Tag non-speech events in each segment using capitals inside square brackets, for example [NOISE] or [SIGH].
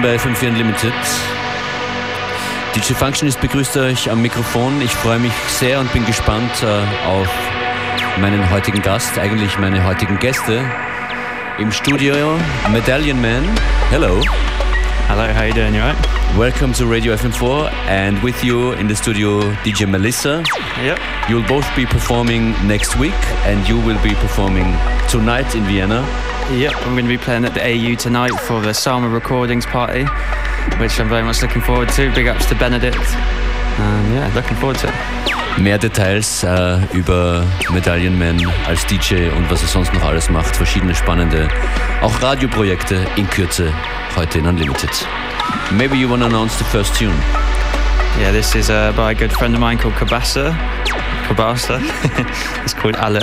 Function bei FM4 Unlimited. DJ Functionist begrüßt euch am Mikrofon. Ich freue mich sehr und bin gespannt äh, auf meinen heutigen Gast, eigentlich meine heutigen Gäste. Im Studio Medallion Man. Hello. Hello, how you doing? You right? Welcome to Radio FM4 and with you in the studio DJ Melissa. Yep. You'll both be performing next week and you will be performing tonight in Vienna. Yep, I'm going to be playing at the AU tonight for the Salma Recordings party, which I'm very much looking forward to. Big ups to Benedict. And yeah, looking forward to it. Mehr Details äh, über Medallion Man als DJ und was er sonst noch alles macht. Verschiedene spannende, auch Radioprojekte in Kürze heute in Unlimited. Maybe you want to announce the first tune. Yeah, this is uh, by a good friend of mine called Kabasa. Kabasa. [LAUGHS] it's called Alec.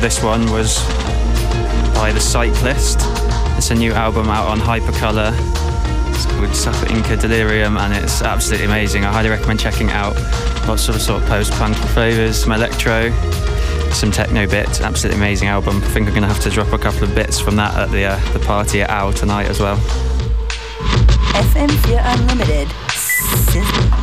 This one was by The Cyclist. It's a new album out on Hypercolour. It's called Supper Inca Delirium and it's absolutely amazing. I highly recommend checking out. Lots of sort of post-punk flavors, some electro, some techno bits. Absolutely amazing album. I think I'm going to have to drop a couple of bits from that at the uh, the party at Owl tonight as well. FM4 Unlimited. Sizzling.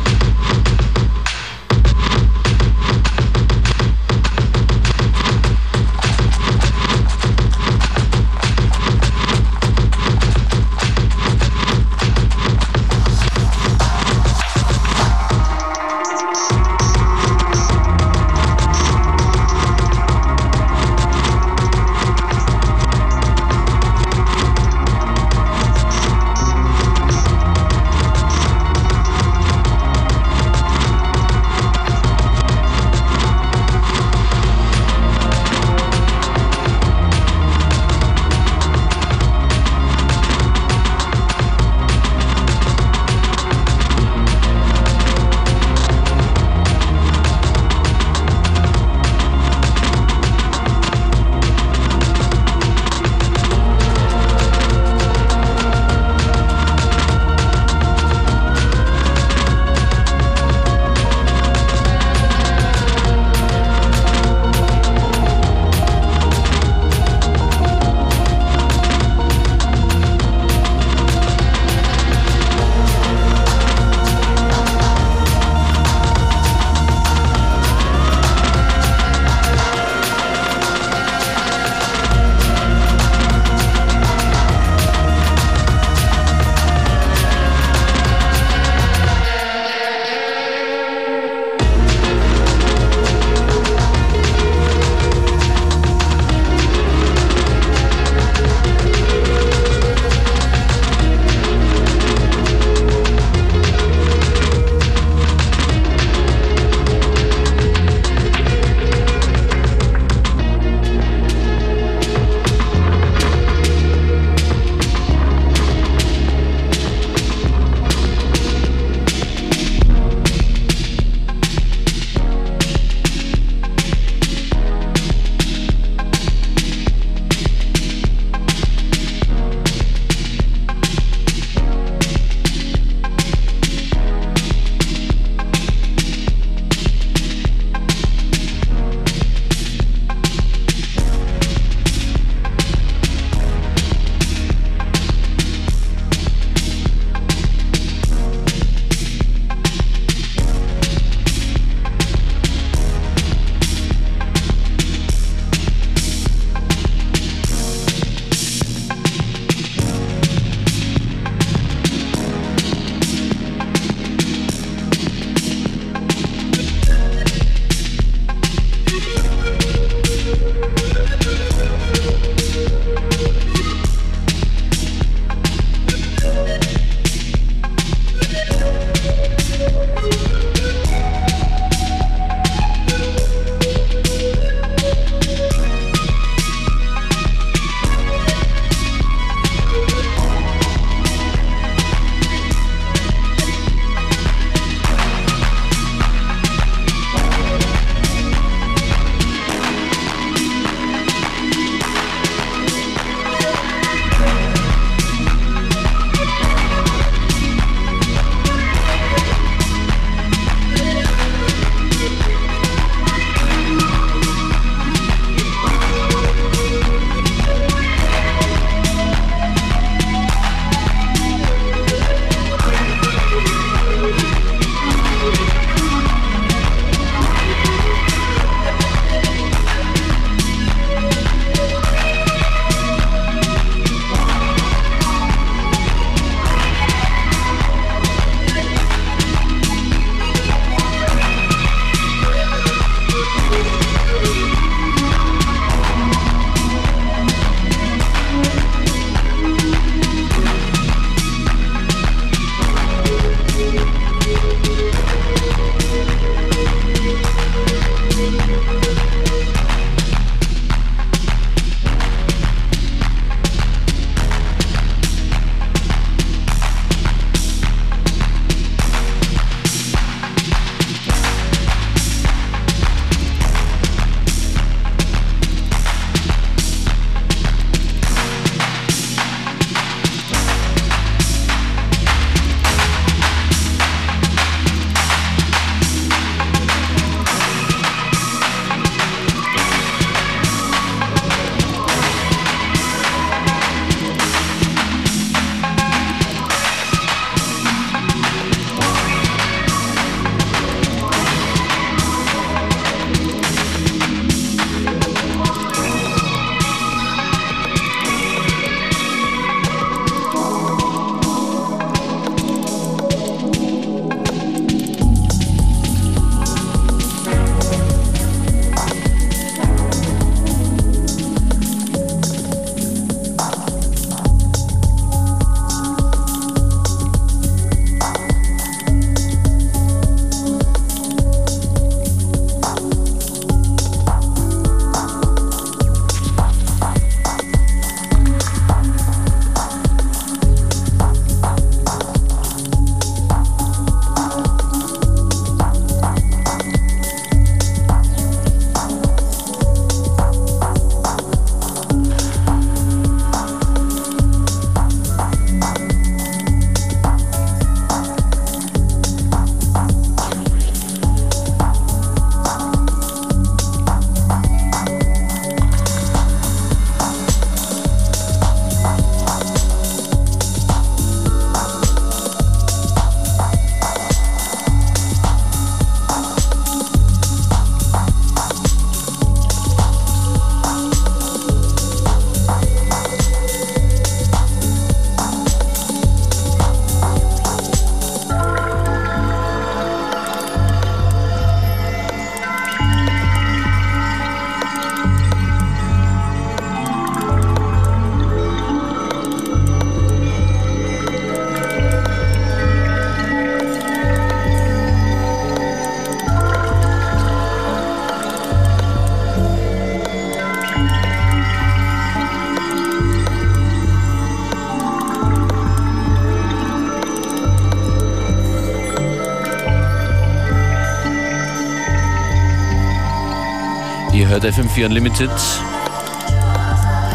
FM4 Unlimited.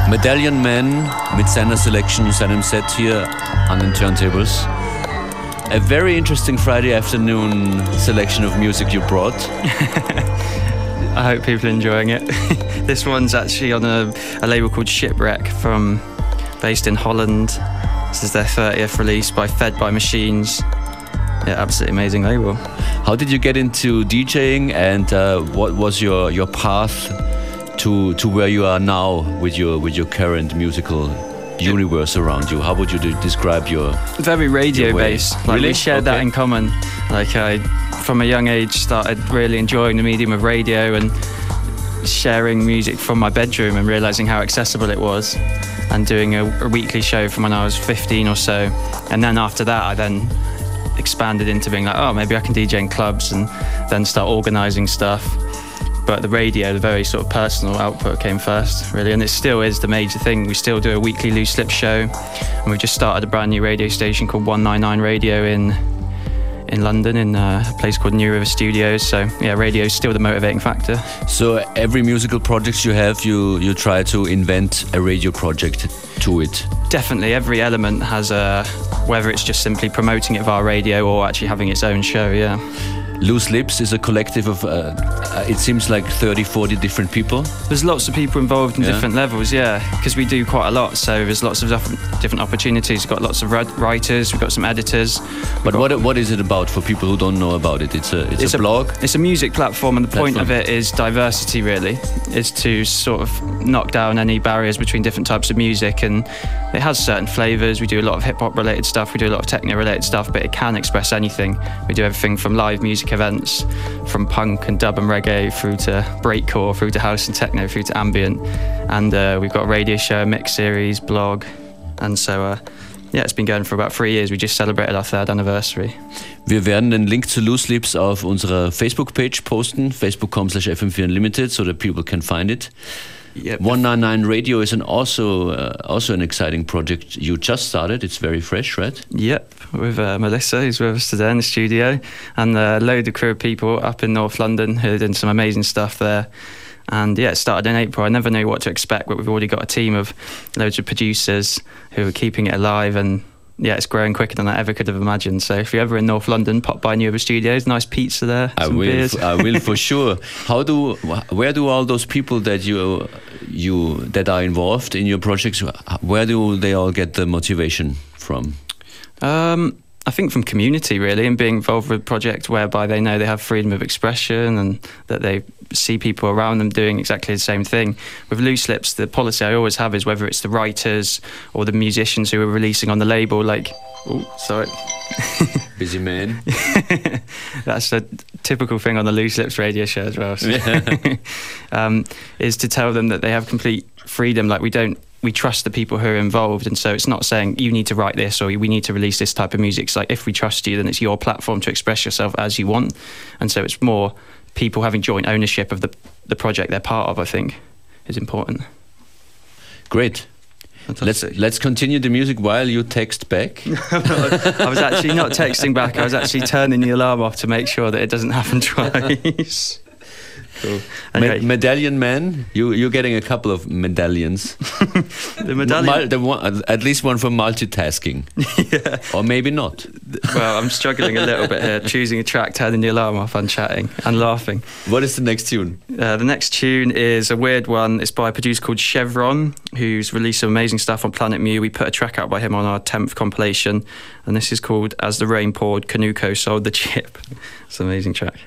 Medallion Man mit seiner Selection, seinem Set hier an den Turntables. A very interesting Friday afternoon selection of music you brought. [LAUGHS] I hope people are enjoying it. [LAUGHS] this one's actually on a, a label called Shipwrec from based in Holland. This is their 30th release by Fed by Machines. Yeah, absolutely amazing label. How did you get into DJing and uh, what was your, your path to to where you are now with your with your current musical universe around you? How would you describe your very radio your based? Like really? we share okay. that in common. Like I, from a young age, started really enjoying the medium of radio and sharing music from my bedroom and realizing how accessible it was and doing a, a, weekly show from when I was 15 or so and then after that I then expanded into being like oh maybe I can DJ in clubs and then start organizing stuff but the radio, the very sort of personal output came first, really, and it still is the major thing. We still do a weekly Loose Lips show, and we've just started a brand new radio station called 199 Radio in in London in uh, a place called New River Studios. So yeah, radio is still the motivating factor. So every musical project you have, you you try to invent a radio project to it. Definitely, every element has a whether it's just simply promoting it via radio or actually having its own show. Yeah. Loose Lips is a collective of, uh, uh, it seems like 30, 40 different people. There's lots of people involved in yeah. different levels, yeah, because we do quite a lot. So there's lots of different opportunities. We've got lots of writers, we've got some editors. But what, what is it about for people who don't know about it? It's a, it's, it's a, a blog? It's a music platform, and the platform. point of it is diversity, really, is to sort of knock down any barriers between different types of music. And it has certain flavours. We do a lot of hip hop related stuff, we do a lot of techno related stuff, but it can express anything. We do everything from live music events, from punk and dub and reggae through to breakcore, through to house and techno, through to ambient. And uh, we've got a radio show, mix series, blog. And so, uh, yeah, it's been going for about three years. We just celebrated our third anniversary. Wir werden den Link zu Loose Lips auf unserer Facebook-Page posten, facebook.com slash fm4 unlimited, so that people can find it. Yep. 199 Radio is an also uh, also an exciting project you just started. It's very fresh, right? Yep, with uh, Melissa, who's with us today in the studio, and a load of crew of people up in North London who are doing some amazing stuff there. And yeah, it started in April. I never knew what to expect, but we've already got a team of loads of producers who are keeping it alive and yeah, it's growing quicker than I ever could have imagined. So if you're ever in North London, pop by New River Studios. Nice pizza there. I will. I will for [LAUGHS] sure. How do? Where do all those people that you you that are involved in your projects? Where do they all get the motivation from? Um, I think from community really, and being involved with a project whereby they know they have freedom of expression and that they see people around them doing exactly the same thing. With Loose Lips, the policy I always have is whether it's the writers or the musicians who are releasing on the label, like, oh, sorry. [LAUGHS] Busy man. [LAUGHS] That's a typical thing on the Loose Lips radio show as well. So. Yeah. [LAUGHS] um, is to tell them that they have complete freedom. Like we don't we trust the people who are involved and so it's not saying you need to write this or we need to release this type of music it's like if we trust you then it's your platform to express yourself as you want and so it's more people having joint ownership of the the project they're part of i think is important great Let's let's continue the music while you text back. [LAUGHS] I was actually not texting back. I was actually turning the alarm off to make sure that it doesn't happen [LAUGHS] twice. Anyway. [LAUGHS] Me medallion man, you you're getting a couple of medallions. [LAUGHS] the medallion, the one, at least one for multitasking. [LAUGHS] yeah. Or maybe not. Well, I'm struggling a little bit here, choosing a track, turning the alarm off, and chatting and laughing. What is the next tune? Uh, the next tune is a weird one. It's by a producer called Chevron, who's released some amazing stuff on Planet Mu. We put a track out by him on our 10th compilation, and this is called As the Rain Poured, Kanuko Sold the Chip. It's an amazing track.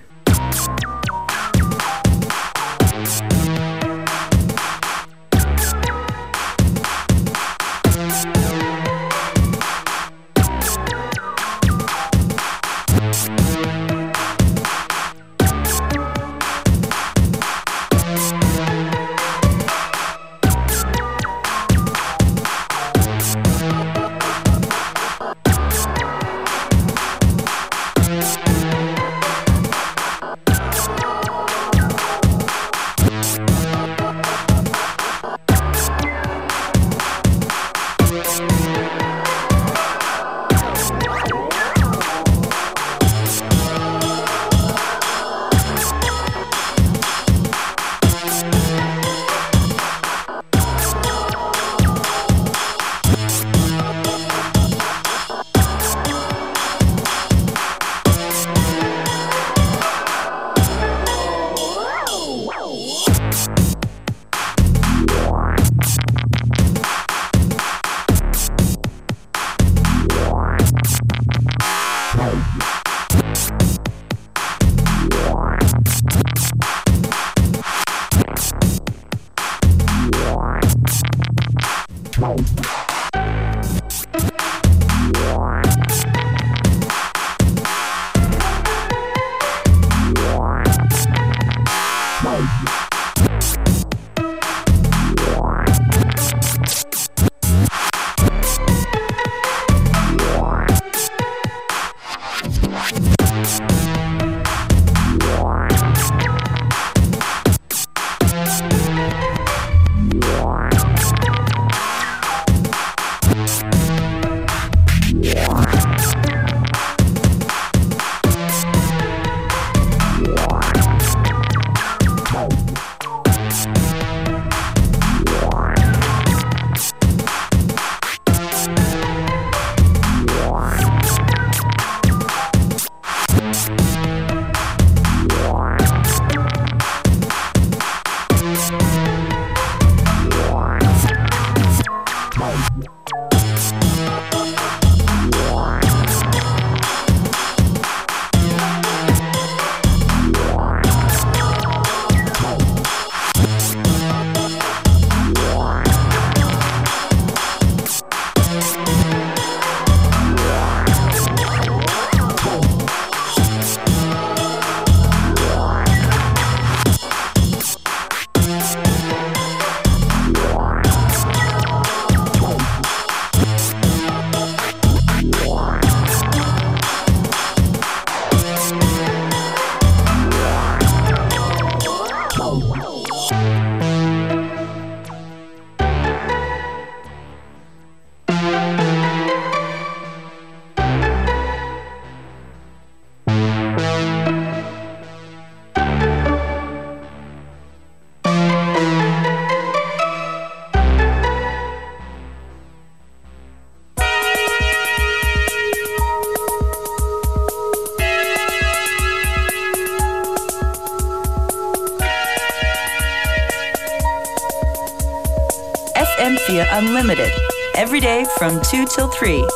From 2 till 3.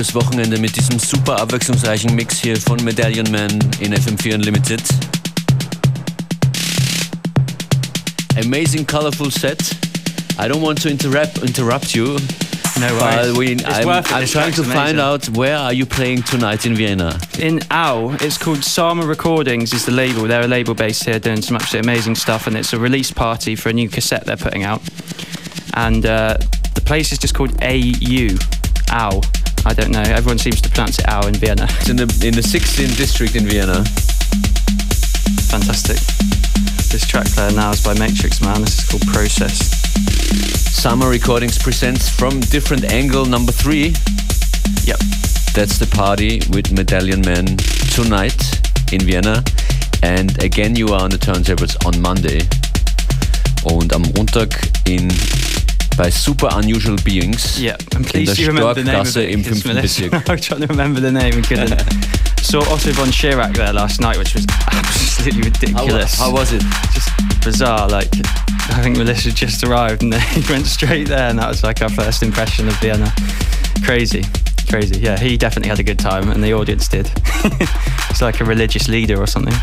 Fürs Wochenende mit diesem super abwechslungsreichen Mix hier von Medallion Man in FM4 Unlimited. Amazing colorful set. I don't want to interrupt interrupt you. No worries. we, it's I'm, worth it. I'm trying to track's find out where are you playing tonight in Vienna? In Owl, it's called Sama Recordings is the label. They're a label based here doing some absolutely amazing stuff and it's a release party for a new cassette they're putting out. And uh, the place is just called AU. Owl. I don't know. Everyone seems to pronounce it Owl in Vienna. It's in the in the 16th district in Vienna. Fantastic. This track there now is by Matrix Man. This is called Process. Summer Recordings presents from different angle number three. Yep. That's the party with Medallion Man tonight in Vienna. And again, you are on the turntables on Monday. Und am Montag in bei Super Unusual Beings Yeah, and please do remember the name of it. im because 5. Melissa- Bezirk. I was trying to remember the name and couldn't. [LAUGHS] Saw Otto von Schirach there last night, which was absolutely ridiculous. how was it? just bizarre. Like, I think Melissa just arrived and [LAUGHS] they went straight there, and that was like our first impression of Vienna. Crazy, crazy. Yeah, he definitely had a good time, and the audience did. [LAUGHS] He's like a religious leader or something.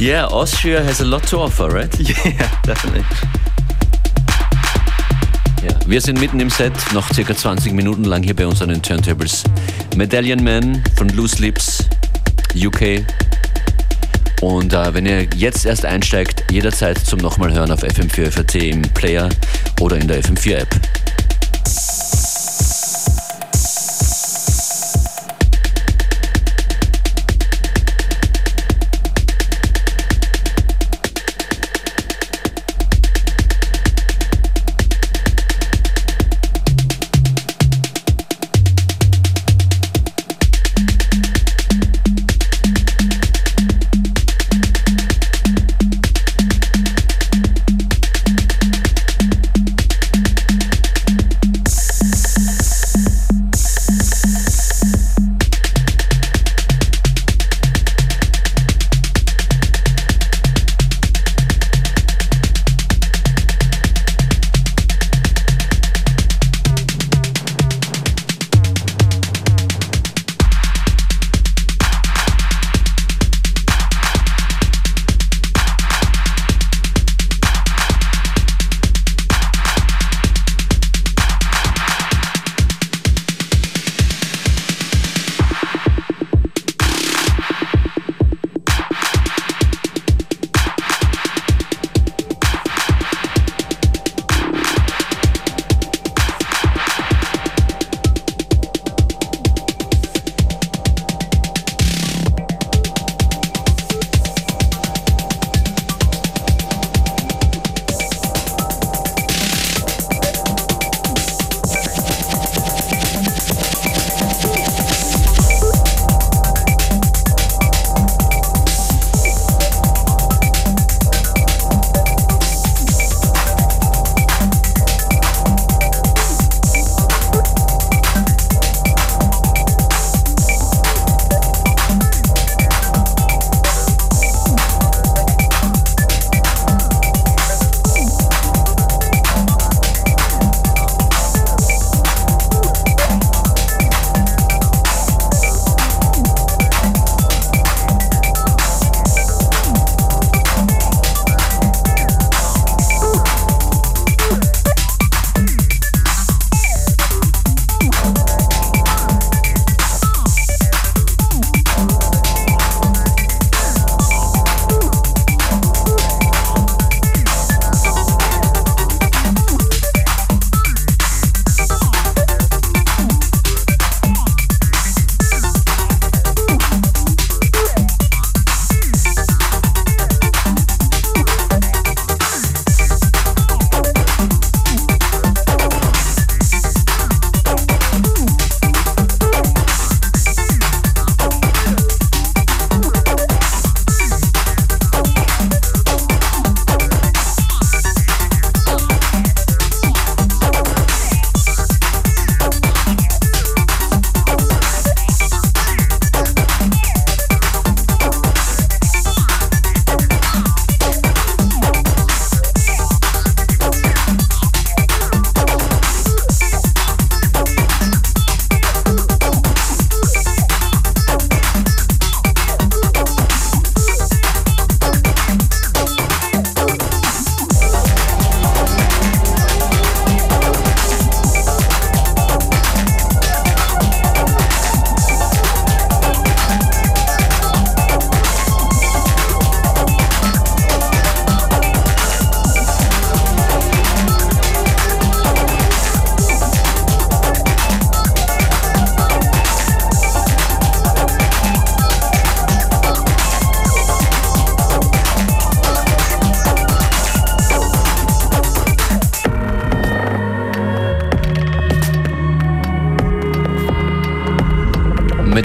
Yeah, Austria has a lot to offer, right? yeah, definitely. Ja. Wir sind mitten im Set, noch circa 20 Minuten lang hier bei uns an den Turntables. Medallion Man von Loose Lips, UK. Und äh, wenn ihr jetzt erst einsteigt, jederzeit zum nochmal hören auf FM4 FAT im Player oder in der FM4 App.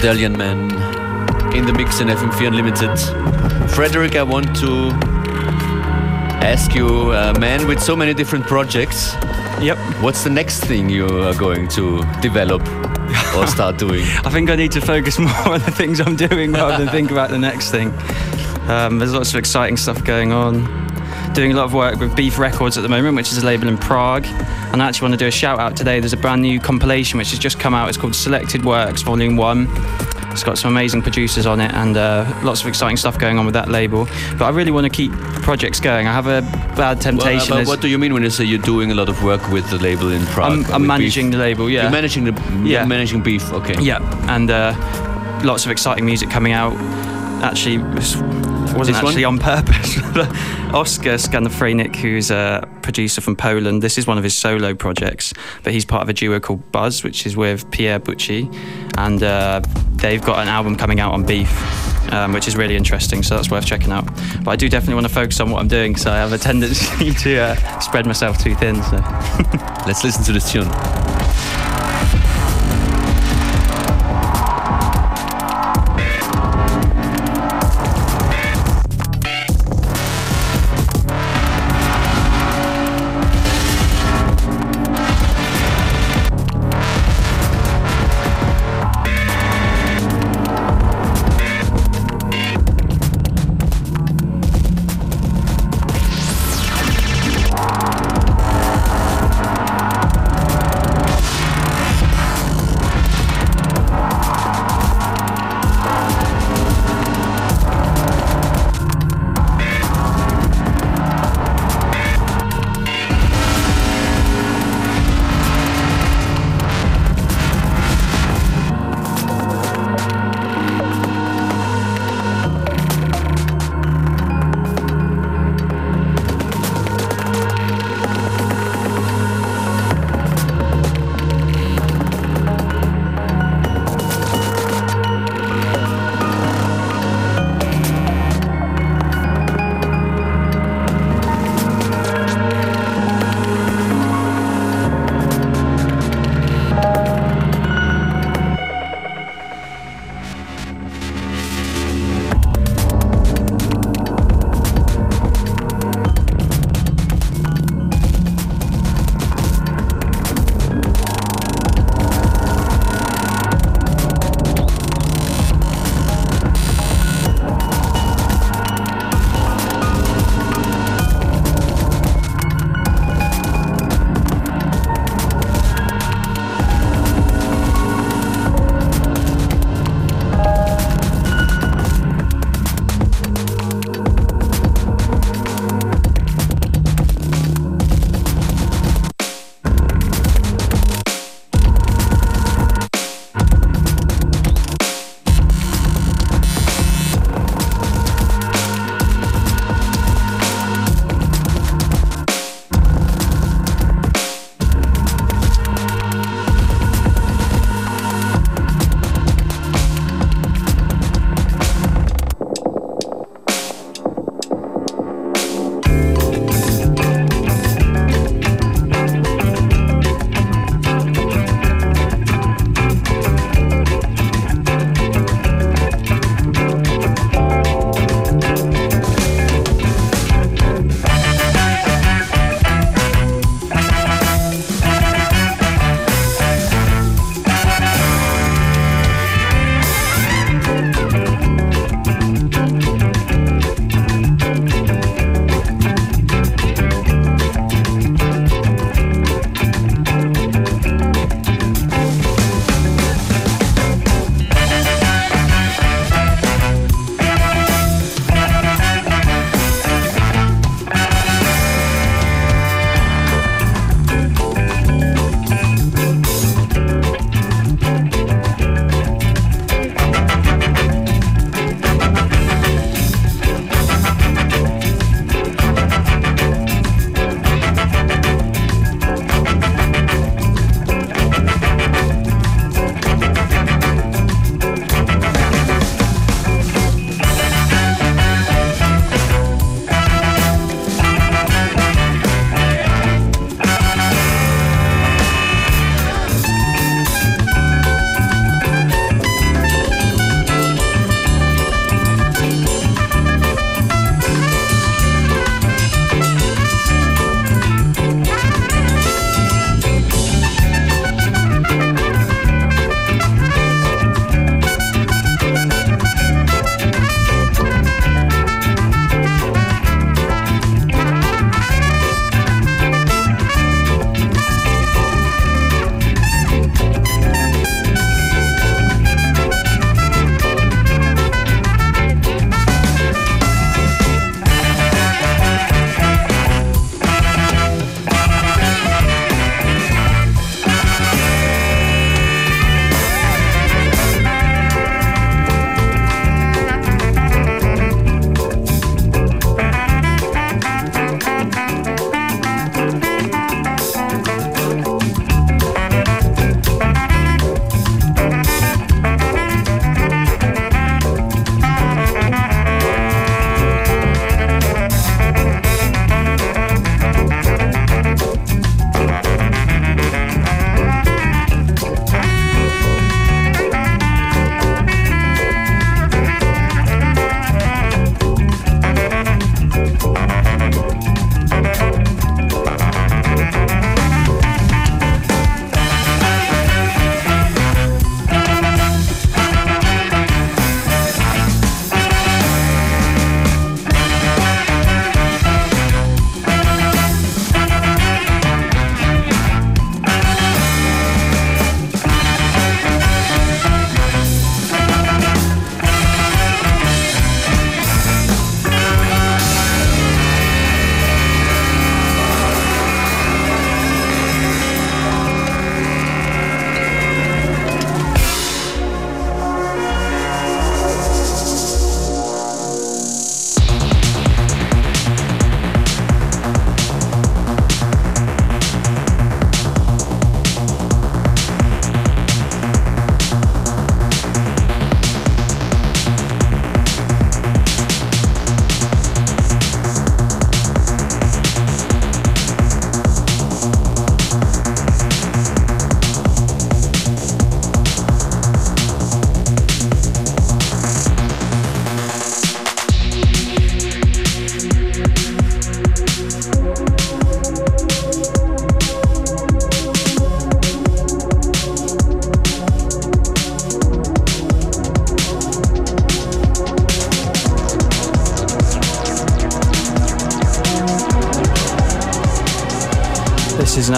Medallion Man in the mix in FM4 Unlimited. Frederick, I want to ask you, a man with so many different projects, Yep. what's the next thing you are going to develop or start doing? [LAUGHS] I think I need to focus [LAUGHS] more on the things I'm doing rather than think about the next thing. Um, there's lots of exciting stuff going on. Doing a lot of work with Beef Records at the moment, which is a label in Prague. And I actually want to do a shout out today. There's a brand new compilation which has just come out. It's called Selected Works Volume 1. It's got some amazing producers on it and uh, lots of exciting stuff going on with that label. But I really want to keep projects going. I have a bad Well, temptation. but There's- what do you mean when you say you're doing a lot of work with the label in Prague? I'm, I'm managing Beef? the label, yeah. You're managing the Yeah. managing beef. Okay. Yeah, and uh, lots of exciting music coming out. Actually, wasn't This one? actually on purpose. [LAUGHS] Oscar Skanafrenik, who's a producer from Poland, this is one of his solo projects, but he's part of a duo called Buzz, which is with Pierre Bucci, and uh, they've got an album coming out on Beef. Um, which is really interesting, so that's worth checking out. But I do definitely want to focus on what I'm doing, so I have a tendency [LAUGHS] to uh, spread myself too thin. So. [LAUGHS] Let's listen to this tune.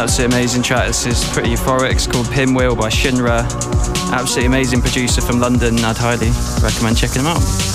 Is an absolutely amazing track. This is pretty euphoric. It's called Pinwheel by Shinra. Absolutely amazing producer from London. I'd highly recommend checking him out.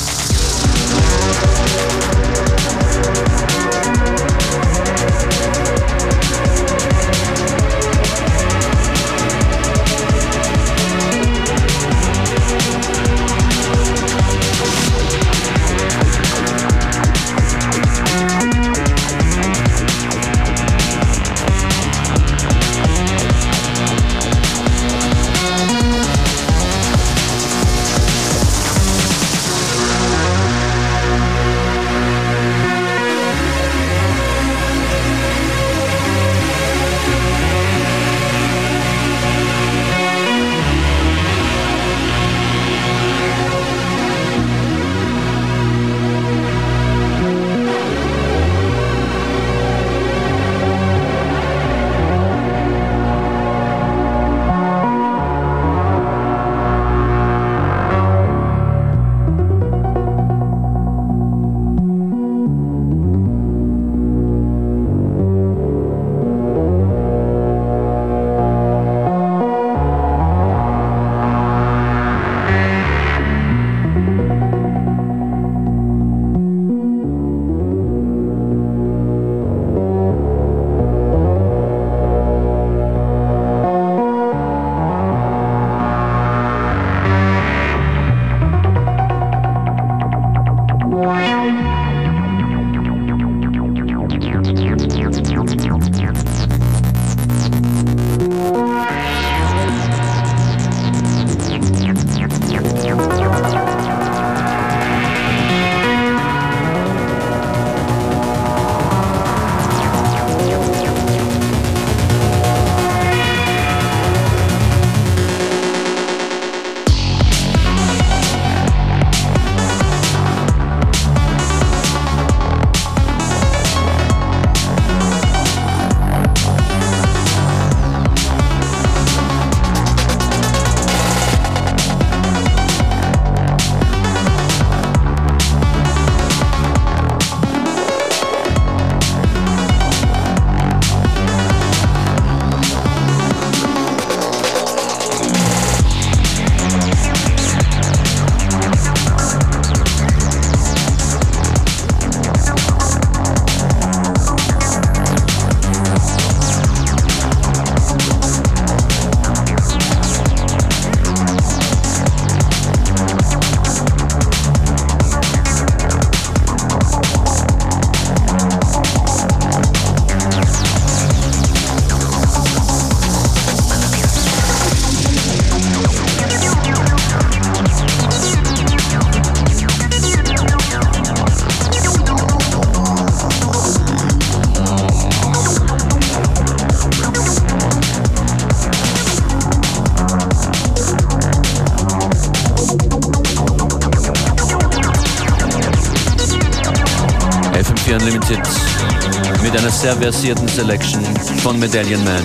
Sehr versierten Selection von Medallion Man.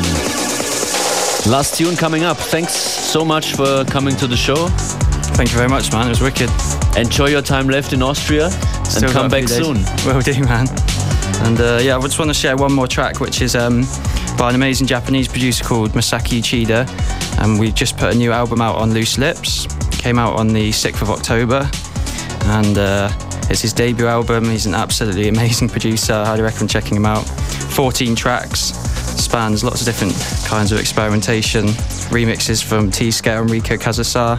Last tune coming up. Thanks so much for coming to the show. Thank you very much, man. It was wicked. Enjoy your time left in Austria Still and come back soon. Will do, man. And uh, yeah, I just want to share one more track, which is um, by an amazing Japanese producer called Masaki Uchida. And we just put a new album out on Loose Lips. Came out on the 6th of October. And uh, it's his debut album. He's an absolutely amazing producer. I highly recommend checking him out. 14 tracks, spans lots of different kinds of experimentation, remixes from T-Scale and Rico Casazza.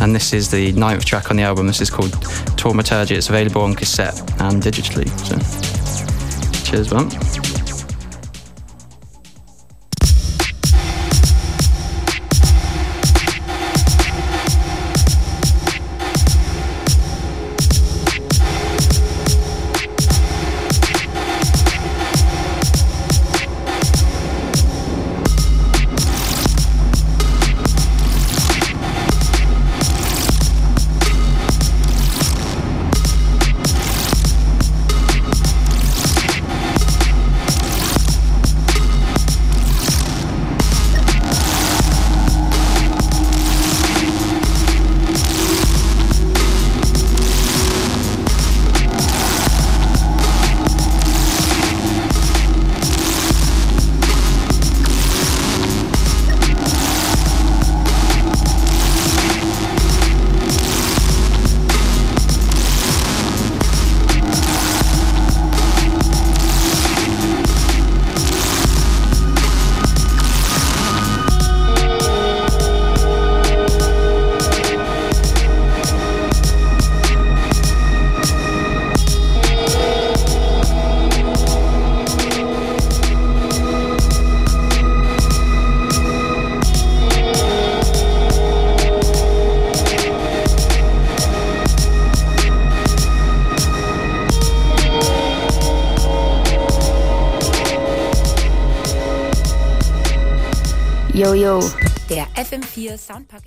And this is the ninth track on the album. This is called Taumaturgy. It's available on cassette and digitally. So, cheers, man. Soundpack